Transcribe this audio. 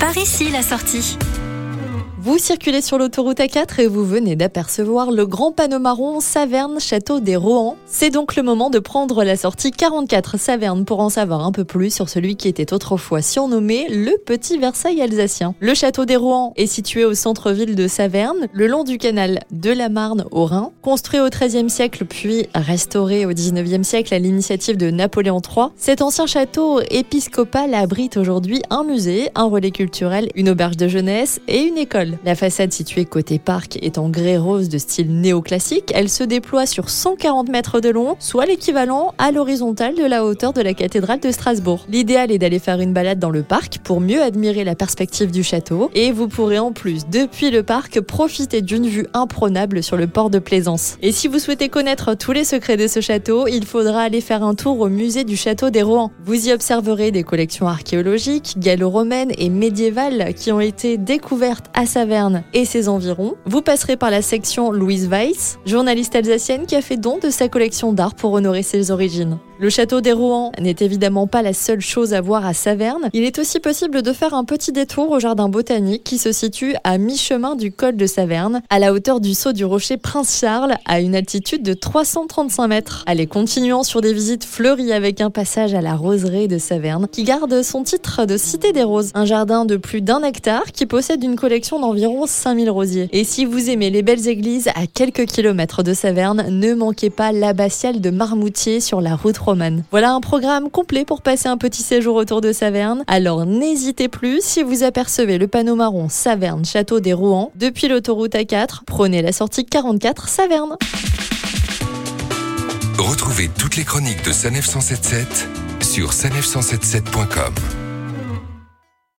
Par ici la sortie. Vous circulez sur l'autoroute A4 et vous venez d'apercevoir le grand panneau marron Saverne Château des Rohan. C'est donc le moment de prendre la sortie 44 Saverne pour en savoir un peu plus sur celui qui était autrefois surnommé le Petit Versailles alsacien. Le château des Rohan est situé au centre-ville de Saverne, le long du canal de la Marne au Rhin. Construit au XIIIe siècle puis restauré au XIXe siècle à l'initiative de Napoléon III, cet ancien château épiscopal abrite aujourd'hui un musée, un relais culturel, une auberge de jeunesse et une école. La façade située côté parc est en grès rose de style néoclassique. Elle se déploie sur 140 mètres de long, soit l'équivalent à l'horizontale de la hauteur de la cathédrale de Strasbourg. L'idéal est d'aller faire une balade dans le parc pour mieux admirer la perspective du château et vous pourrez en plus, depuis le parc, profiter d'une vue imprenable sur le port de Plaisance. Et si vous souhaitez connaître tous les secrets de ce château, il faudra aller faire un tour au musée du château des Rohan. Vous y observerez des collections archéologiques, gallo-romaines et médiévales qui ont été découvertes à sa Et ses environs. Vous passerez par la section Louise Weiss, journaliste alsacienne qui a fait don de sa collection d'art pour honorer ses origines. Le château des Rouen n'est évidemment pas la seule chose à voir à Saverne. Il est aussi possible de faire un petit détour au jardin botanique qui se situe à mi-chemin du col de Saverne, à la hauteur du saut du rocher Prince Charles, à une altitude de 335 mètres. Allez, continuons sur des visites fleuries avec un passage à la roseraie de Saverne qui garde son titre de Cité des Roses, un jardin de plus d'un hectare qui possède une collection d'environ 5000 rosiers. Et si vous aimez les belles églises à quelques kilomètres de Saverne, ne manquez pas l'abbatiale de Marmoutier sur la route voilà un programme complet pour passer un petit séjour autour de Saverne. Alors n'hésitez plus, si vous apercevez le panneau marron Saverne Château des Rouen depuis l'autoroute A4, prenez la sortie 44 Saverne. Retrouvez toutes les chroniques de Sanef 177 sur sanef177.com.